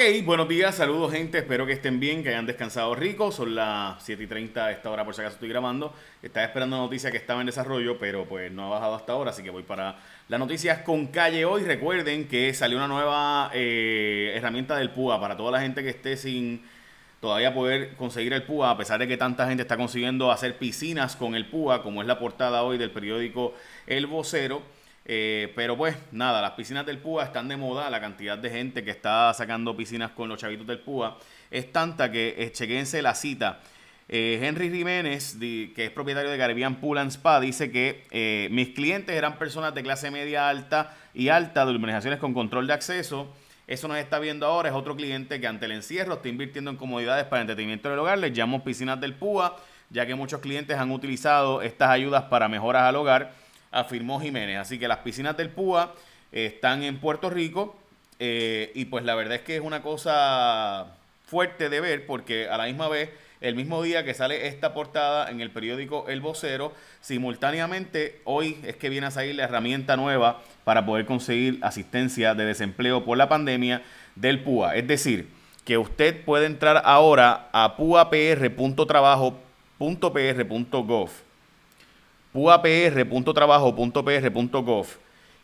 Hey, buenos días, saludos gente, espero que estén bien, que hayan descansado rico, son las 7 y 30 a esta hora por si acaso estoy grabando, estaba esperando una noticia que estaba en desarrollo, pero pues no ha bajado hasta ahora, así que voy para las noticias con calle hoy, recuerden que salió una nueva eh, herramienta del PUA para toda la gente que esté sin todavía poder conseguir el PUA, a pesar de que tanta gente está consiguiendo hacer piscinas con el PUA, como es la portada hoy del periódico El Vocero. Eh, pero pues nada, las piscinas del PUA están de moda, la cantidad de gente que está sacando piscinas con los chavitos del PUA es tanta que eh, chequense la cita. Eh, Henry Jiménez, que es propietario de Caribbean Pool and Spa, dice que mis clientes eran personas de clase media alta y alta de urbanizaciones con control de acceso. Eso nos está viendo ahora, es otro cliente que ante el encierro está invirtiendo en comodidades para entretenimiento del hogar. Les llamo piscinas del PUA, ya que muchos clientes han utilizado estas ayudas para mejoras al hogar afirmó Jiménez. Así que las piscinas del PUA están en Puerto Rico eh, y pues la verdad es que es una cosa fuerte de ver porque a la misma vez, el mismo día que sale esta portada en el periódico El Vocero, simultáneamente hoy es que viene a salir la herramienta nueva para poder conseguir asistencia de desempleo por la pandemia del PUA. Es decir, que usted puede entrar ahora a puapr.trabajo.pr.gov puapr.trabajo.pr.gov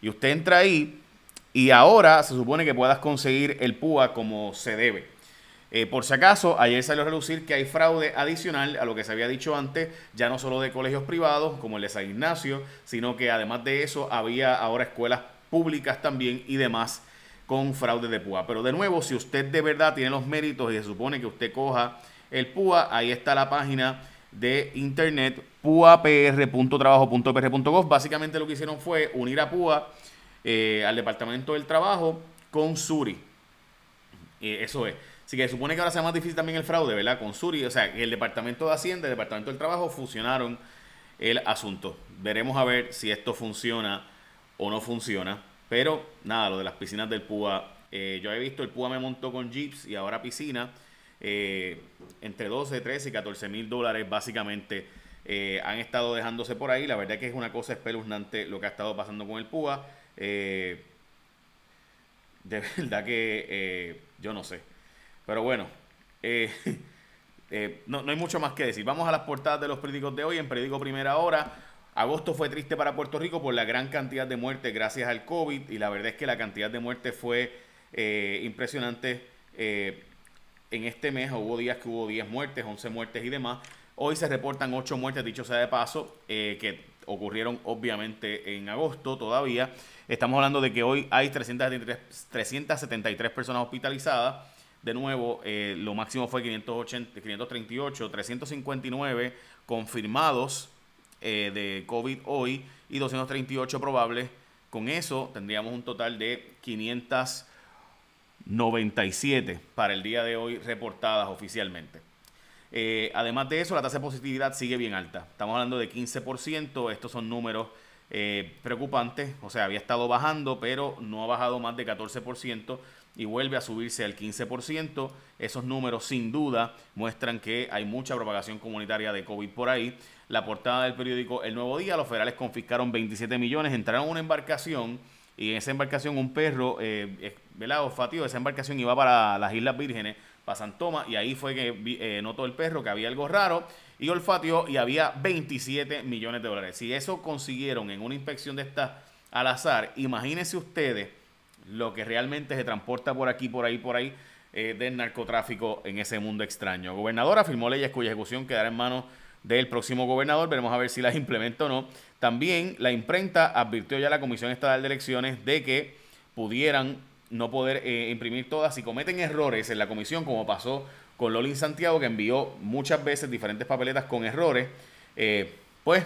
y usted entra ahí y ahora se supone que puedas conseguir el PUA como se debe. Eh, por si acaso, ayer salió a relucir que hay fraude adicional a lo que se había dicho antes, ya no solo de colegios privados como el de San Ignacio, sino que además de eso había ahora escuelas públicas también y demás con fraude de PUA. Pero de nuevo, si usted de verdad tiene los méritos y se supone que usted coja el PUA, ahí está la página de internet puapr.trabajo.pr.gov. Básicamente lo que hicieron fue unir a PUA eh, al Departamento del Trabajo con Suri. eso es. Así que supone que ahora sea más difícil también el fraude, ¿verdad? Con Suri, o sea, el Departamento de Hacienda el Departamento del Trabajo fusionaron el asunto. Veremos a ver si esto funciona o no funciona. Pero nada, lo de las piscinas del PUA. Eh, yo he visto, el PUA me montó con Jeeps y ahora piscina. Eh, entre 12, 13 y 14 mil dólares básicamente eh, han estado dejándose por ahí. La verdad que es una cosa espeluznante lo que ha estado pasando con el PUA. Eh, de verdad que yo no sé. Pero bueno, no, no, hay mucho más que decir. Vamos a las portadas de los periódicos de hoy. En periódico Primera Hora, agosto fue triste para Puerto Rico por la gran cantidad de muertes gracias al COVID. Y la verdad es que la cantidad de muertes fue impresionante en este mes hubo días que hubo 10 muertes, 11 muertes y demás. Hoy se reportan 8 muertes, dicho sea de paso, eh, que ocurrieron obviamente en agosto todavía. Estamos hablando de que hoy hay 373, 373 personas hospitalizadas. De nuevo, eh, lo máximo fue 580, 538, 359 confirmados eh, de COVID hoy y 238 probables. Con eso tendríamos un total de 500 97 para el día de hoy reportadas oficialmente. Eh, además de eso, la tasa de positividad sigue bien alta. Estamos hablando de 15%. Estos son números eh, preocupantes. O sea, había estado bajando, pero no ha bajado más de 14% y vuelve a subirse al 15%. Esos números sin duda muestran que hay mucha propagación comunitaria de COVID por ahí. La portada del periódico El Nuevo Día, los federales confiscaron 27 millones, entraron a una embarcación y en esa embarcación un perro, eh, ¿verdad? Olfativo, esa embarcación iba para las Islas Vírgenes, para San Tomás, y ahí fue que eh, notó el perro que había algo raro y olfateó y había 27 millones de dólares. Si eso consiguieron en una inspección de esta al azar, imagínense ustedes lo que realmente se transporta por aquí, por ahí, por ahí eh, del narcotráfico en ese mundo extraño. El gobernador afirmó leyes cuya ejecución quedará en manos del próximo gobernador. Veremos a ver si las implementa o no. También la imprenta advirtió ya a la Comisión Estatal de Elecciones de que pudieran no poder eh, imprimir todas. Si cometen errores en la comisión, como pasó con Lolin Santiago, que envió muchas veces diferentes papeletas con errores, eh, pues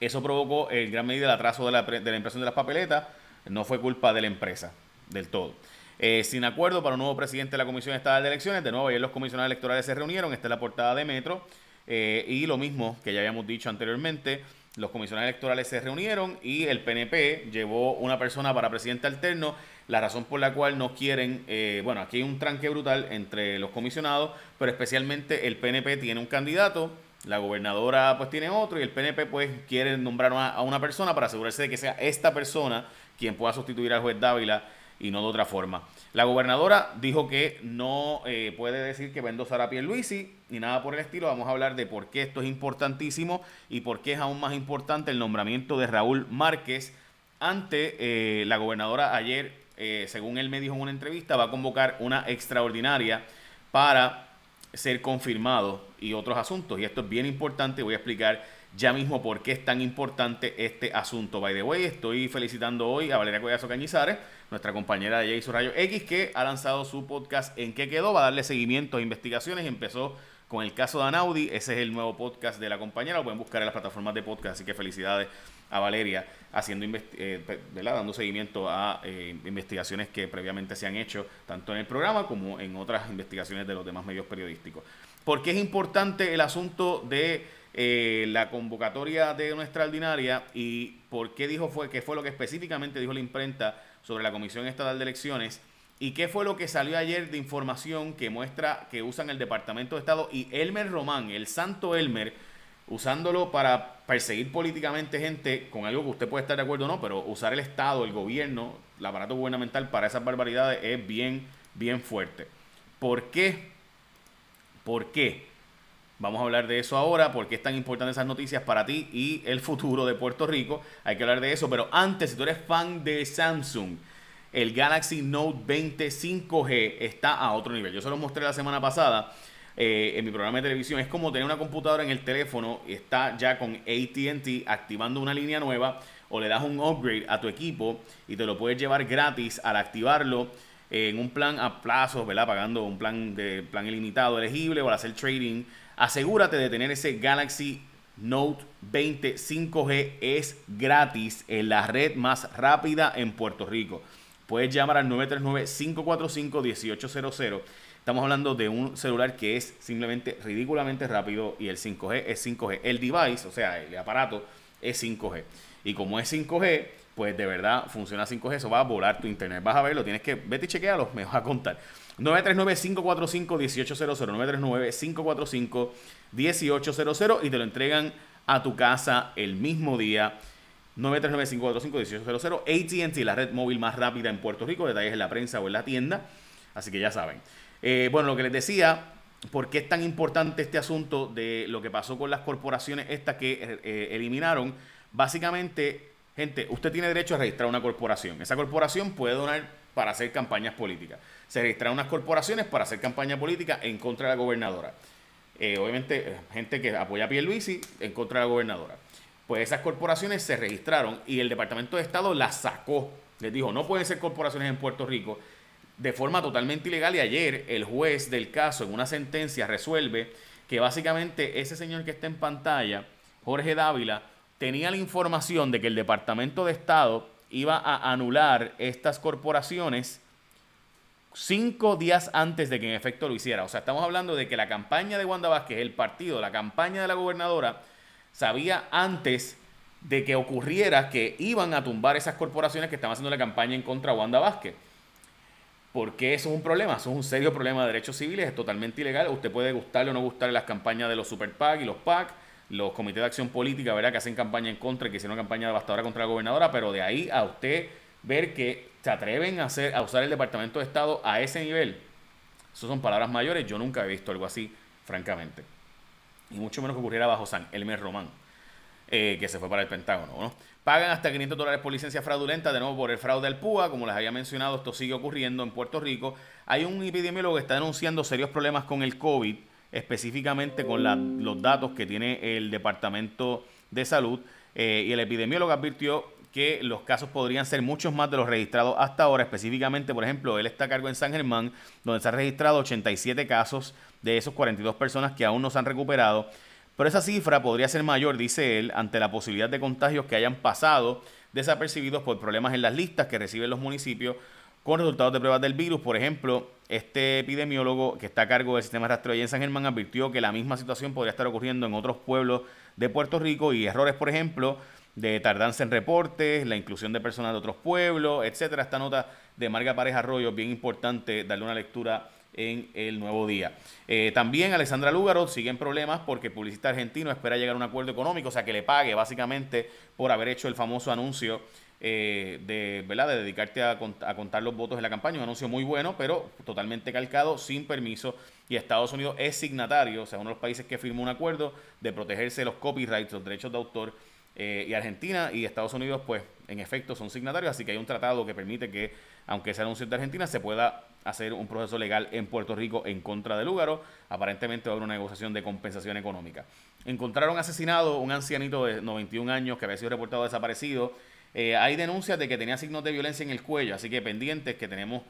eso provocó el gran medida el atraso de la, de la, impresión de las papeletas. No fue culpa de la empresa del todo. Eh, sin acuerdo para un nuevo presidente de la Comisión Estatal de Elecciones. De nuevo, ayer los comisionados electorales se reunieron. Esta es la portada de Metro. y lo mismo que ya habíamos dicho anteriormente, los comisionados electorales se reunieron y el PNP llevó una persona para presidente alterno. La razón por la cual no quieren, eh, bueno, aquí hay un tranque brutal entre los comisionados, pero especialmente el PNP tiene un candidato, la gobernadora pues tiene otro y el PNP pues quiere nombrar a una persona para asegurarse de que sea esta persona quien pueda sustituir al juez Dávila y no de otra forma. La gobernadora dijo que no eh, puede decir que va a endosar a Pierluisi ni nada por el estilo. Vamos a hablar de por qué esto es importantísimo y por qué es aún más importante el nombramiento de Raúl Márquez ante eh, la gobernadora ayer, eh, según él me dijo en una entrevista, va a convocar una extraordinaria para ser confirmado y otros asuntos. Y esto es bien importante, voy a explicar ya mismo por qué es tan importante este asunto. By the way, estoy felicitando hoy a Valeria Collazo Cañizares, nuestra compañera de Jason Rayo X, que ha lanzado su podcast En qué quedó, va a darle seguimiento a investigaciones empezó con el caso de Anaudi. Ese es el nuevo podcast de la compañera, lo pueden buscar en las plataformas de podcast, así que felicidades a Valeria haciendo eh, dando seguimiento a eh, investigaciones que previamente se han hecho tanto en el programa como en otras investigaciones de los demás medios periodísticos. ¿Por qué es importante el asunto de eh, la convocatoria de nuestra ordinaria y por qué dijo fue, qué fue lo que específicamente dijo la imprenta sobre la Comisión Estatal de Elecciones y qué fue lo que salió ayer de información que muestra que usan el Departamento de Estado y Elmer Román, el santo Elmer, usándolo para perseguir políticamente gente con algo que usted puede estar de acuerdo o no, pero usar el Estado, el gobierno, el aparato gubernamental para esas barbaridades es bien, bien fuerte. ¿Por qué? ¿Por qué? Vamos a hablar de eso ahora, porque es tan importante esas noticias para ti y el futuro de Puerto Rico. Hay que hablar de eso, pero antes, si tú eres fan de Samsung, el Galaxy Note 20 5G está a otro nivel. Yo se lo mostré la semana pasada eh, en mi programa de televisión. Es como tener una computadora en el teléfono y está ya con ATT activando una línea nueva o le das un upgrade a tu equipo y te lo puedes llevar gratis al activarlo en un plan a plazo, ¿verdad? Pagando un plan de plan ilimitado elegible o al hacer trading Asegúrate de tener ese Galaxy Note 20 5G. Es gratis en la red más rápida en Puerto Rico. Puedes llamar al 939-545-1800. Estamos hablando de un celular que es simplemente ridículamente rápido y el 5G es 5G. El device, o sea, el aparato es 5G. Y como es 5G, pues de verdad funciona 5G. Eso va a volar tu internet. Vas a verlo, tienes que, vete y chequealo, me vas a contar. 939-545-1800, 939-545-1800 y te lo entregan a tu casa el mismo día. 939-545-1800, ATT, la red móvil más rápida en Puerto Rico, detalles en la prensa o en la tienda, así que ya saben. Eh, bueno, lo que les decía, ¿por qué es tan importante este asunto de lo que pasó con las corporaciones estas que eh, eh, eliminaron? Básicamente, gente, usted tiene derecho a registrar una corporación. Esa corporación puede donar para hacer campañas políticas se registraron unas corporaciones para hacer campaña política en contra de la gobernadora. Eh, obviamente, eh, gente que apoya a Pierluisi en contra de la gobernadora. Pues esas corporaciones se registraron y el Departamento de Estado las sacó. Les dijo, no pueden ser corporaciones en Puerto Rico de forma totalmente ilegal. Y ayer el juez del caso, en una sentencia, resuelve que básicamente ese señor que está en pantalla, Jorge Dávila, tenía la información de que el Departamento de Estado iba a anular estas corporaciones cinco días antes de que en efecto lo hiciera. O sea, estamos hablando de que la campaña de Wanda Vázquez, el partido, la campaña de la gobernadora, sabía antes de que ocurriera que iban a tumbar esas corporaciones que estaban haciendo la campaña en contra de Wanda Vázquez. Porque eso es un problema, eso es un serio problema de derechos civiles, es totalmente ilegal. Usted puede gustarle o no gustarle las campañas de los super PAC y los PAC, los comités de acción política, ¿verdad? Que hacen campaña en contra que hicieron campaña devastadora contra la gobernadora, pero de ahí a usted ver que se atreven a, hacer, a usar el Departamento de Estado a ese nivel. Esas son palabras mayores, yo nunca he visto algo así, francamente. Y mucho menos que ocurriera bajo San Elmer Román, eh, que se fue para el Pentágono. ¿no? Pagan hasta 500 dólares por licencia fraudulenta, de nuevo por el fraude al PUA, como les había mencionado, esto sigue ocurriendo en Puerto Rico. Hay un epidemiólogo que está denunciando serios problemas con el COVID, específicamente con los datos que tiene el Departamento de Salud. Eh, y el epidemiólogo advirtió que los casos podrían ser muchos más de los registrados hasta ahora. Específicamente, por ejemplo, él está a cargo en San Germán, donde se han registrado 87 casos de esos 42 personas que aún no se han recuperado. Pero esa cifra podría ser mayor, dice él, ante la posibilidad de contagios que hayan pasado desapercibidos por problemas en las listas que reciben los municipios con resultados de pruebas del virus. Por ejemplo, este epidemiólogo que está a cargo del sistema de rastreo en San Germán advirtió que la misma situación podría estar ocurriendo en otros pueblos de Puerto Rico y errores, por ejemplo, de tardanza en reportes, la inclusión de personas de otros pueblos, etcétera. Esta nota de Marga Pareja Arroyo, bien importante darle una lectura en el nuevo día. Eh, también Alessandra Lúgaro sigue en problemas porque el publicista argentino espera llegar a un acuerdo económico, o sea, que le pague básicamente por haber hecho el famoso anuncio eh, de, ¿verdad? de dedicarte a, contar los votos en la campaña. Un anuncio muy bueno, pero totalmente calcado, sin permiso. Y Estados Unidos es signatario, o sea, uno de los países que firmó un acuerdo de protegerse los copyrights, los derechos de autor. Eh, y Argentina y Estados Unidos, pues, en efecto, son signatarios. Así que hay un tratado que permite que, aunque sea anuncio de Argentina, se pueda hacer un proceso legal en Puerto Rico en contra de Lúgaro. Aparentemente va a haber una negociación de compensación económica. Encontraron asesinado un ancianito de 91 años que había sido reportado desaparecido eh, hay denuncias de que tenía signos de violencia en el cuello, así que pendientes que tenemos,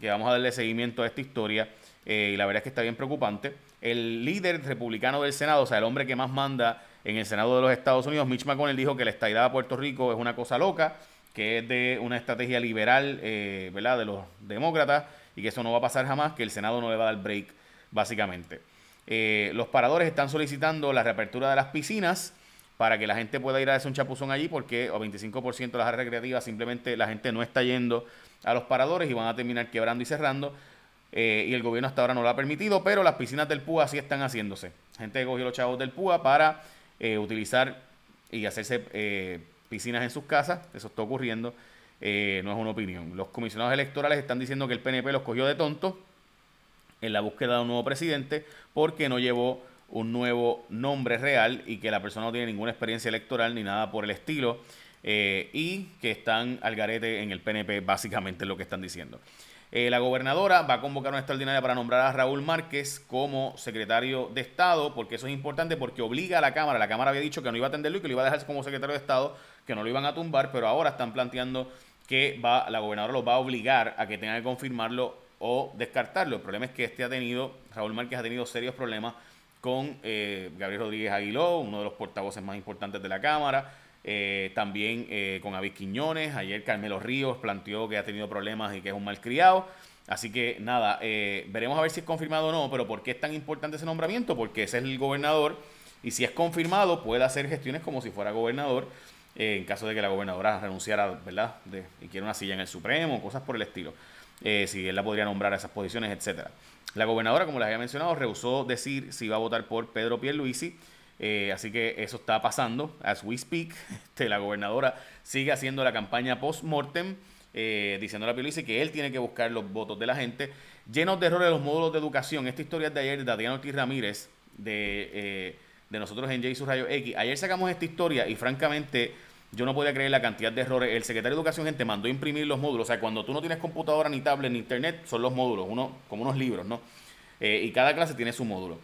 que vamos a darle seguimiento a esta historia. Eh, y la verdad es que está bien preocupante. El líder republicano del Senado, o sea, el hombre que más manda en el Senado de los Estados Unidos, Mitch McConnell, dijo que la estadidad a Puerto Rico es una cosa loca, que es de una estrategia liberal, eh, ¿verdad?, de los demócratas, y que eso no va a pasar jamás, que el Senado no le va a dar break, básicamente. los paradores están solicitando la reapertura de las piscinas para que la gente pueda ir a hacer un chapuzón allí, porque o 25% de las áreas recreativas simplemente la gente no está yendo a los paradores y van a terminar quebrando y cerrando. Eh, y el gobierno hasta ahora no lo ha permitido, pero las piscinas del PUA sí están haciéndose. Gente cogió los chavos del PUA para eh, utilizar y hacerse eh, piscinas en sus casas. Eso está ocurriendo. no es una opinión. Los comisionados electorales están diciendo que el PNP los cogió de tonto en la búsqueda de un nuevo presidente porque no llevó un nuevo nombre real y que la persona no tiene ninguna experiencia electoral ni nada por el estilo eh, y que están al garete en el PNP, básicamente es lo que están diciendo. Eh, la gobernadora va a convocar una extraordinaria para nombrar a Raúl Márquez como secretario de Estado, porque eso es importante, porque obliga a la Cámara. La Cámara había dicho que no iba a atenderlo y que lo iba a dejar como secretario de Estado, que no lo iban a tumbar, pero ahora están planteando que va, la gobernadora lo va a obligar a que tenga que confirmarlo o descartarlo. El problema es que este ha tenido, Raúl Márquez ha tenido serios problemas con eh, Gabriel Rodríguez Aguiló, uno de los portavoces más importantes de la Cámara, eh, también eh, con Avis Quiñones, ayer Carmelo Ríos planteó que ha tenido problemas y que es un malcriado. Así que nada, veremos a ver si es confirmado o no, pero ¿por qué es tan importante ese nombramiento? Porque ese es el gobernador y si es confirmado puede hacer gestiones como si fuera gobernador en caso de que la gobernadora renunciara, ¿verdad? Y quiera una silla en el Supremo, cosas por el estilo. Si él la podría nombrar a esas posiciones, etcétera. La gobernadora, como les había mencionado, rehusó decir si iba a votar por Pedro Pierluisi. Eh, así que eso está pasando. As we speak, este, la gobernadora sigue haciendo la campaña post-mortem, eh, diciendo a Pierluisi que él tiene que buscar los votos de la gente. Llenos de errores los módulos de educación. Esta historia es de ayer de Adriano Ortiz Ramírez, de, eh, de nosotros en J. Rayo X. Ayer sacamos esta historia y francamente yo no podía creer la cantidad de errores. El secretario de Educación, gente, mandó imprimir los módulos. O sea, cuando tú no tienes computadora, ni tablet, ni internet, son los módulos, uno, como unos libros, ¿no? Eh, y cada clase tiene su módulo.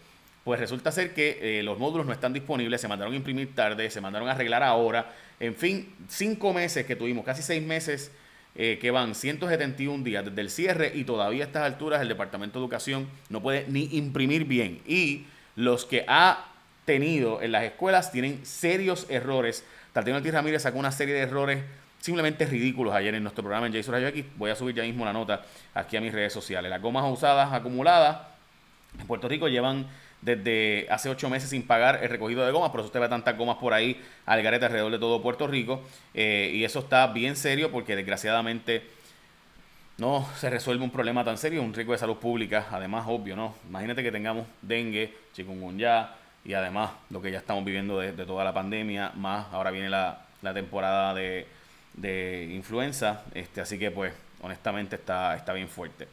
Pues resulta ser que eh, los módulos no están disponibles, se mandaron a imprimir tarde, se mandaron a arreglar ahora. En fin, cinco meses que tuvimos, casi seis meses eh, que van 171 días desde el cierre y todavía a estas alturas el Departamento de Educación no puede ni imprimir bien. Y los que ha tenido en las escuelas tienen serios errores Tatiana Ortiz Ramírez sacó una serie de errores simplemente ridículos ayer en nuestro programa en Jason Rayo X. Voy a subir ya mismo la nota aquí a mis redes sociales. Las gomas usadas acumuladas en Puerto Rico llevan desde hace ocho meses sin pagar el recogido de gomas, por eso usted ve tantas gomas por ahí al garete alrededor de todo Puerto Rico. Eh, y eso está bien serio porque desgraciadamente no se resuelve un problema tan serio, un riesgo de salud pública, además obvio, ¿no? Imagínate que tengamos dengue, chikungunya, y además lo que ya estamos viviendo de, toda la pandemia, más ahora viene la, temporada de, influenza, este, así que pues honestamente está, está bien fuerte.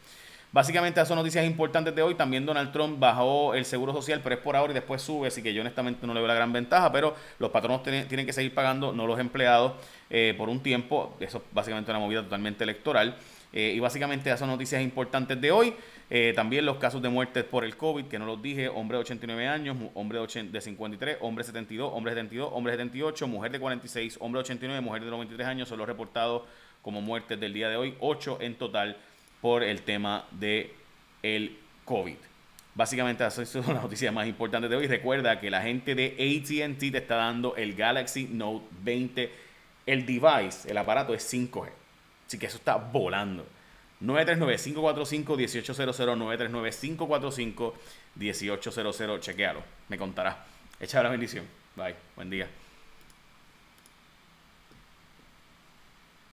Básicamente esas son noticias importantes de hoy. También Donald Trump bajó el seguro social, pero es por ahora y después sube, así que yo honestamente no le veo la gran ventaja, pero los patronos tienen, que seguir pagando, no los empleados, eh, por un tiempo. Eso es básicamente una movida totalmente electoral. Eh, y básicamente esas son noticias importantes de hoy. Eh, también los casos de muerte por el COVID, que no los dije, hombre de 89 años, hombre de, de 53, hombre de 72, hombre de 72, hombre de 78, mujer de 46, hombre de 89, mujer de 93 años, son los reportados como muertes del día de hoy, 8 en total por el tema de el COVID. Básicamente esas son las noticias más importantes de hoy. Recuerda que la gente de ATT te está dando el Galaxy Note 20. El device, el aparato es 5G. Así que eso está volando. 939-545-1800, 939-545-1800. Chequealo, me contará. Echa la bendición. Bye, buen día.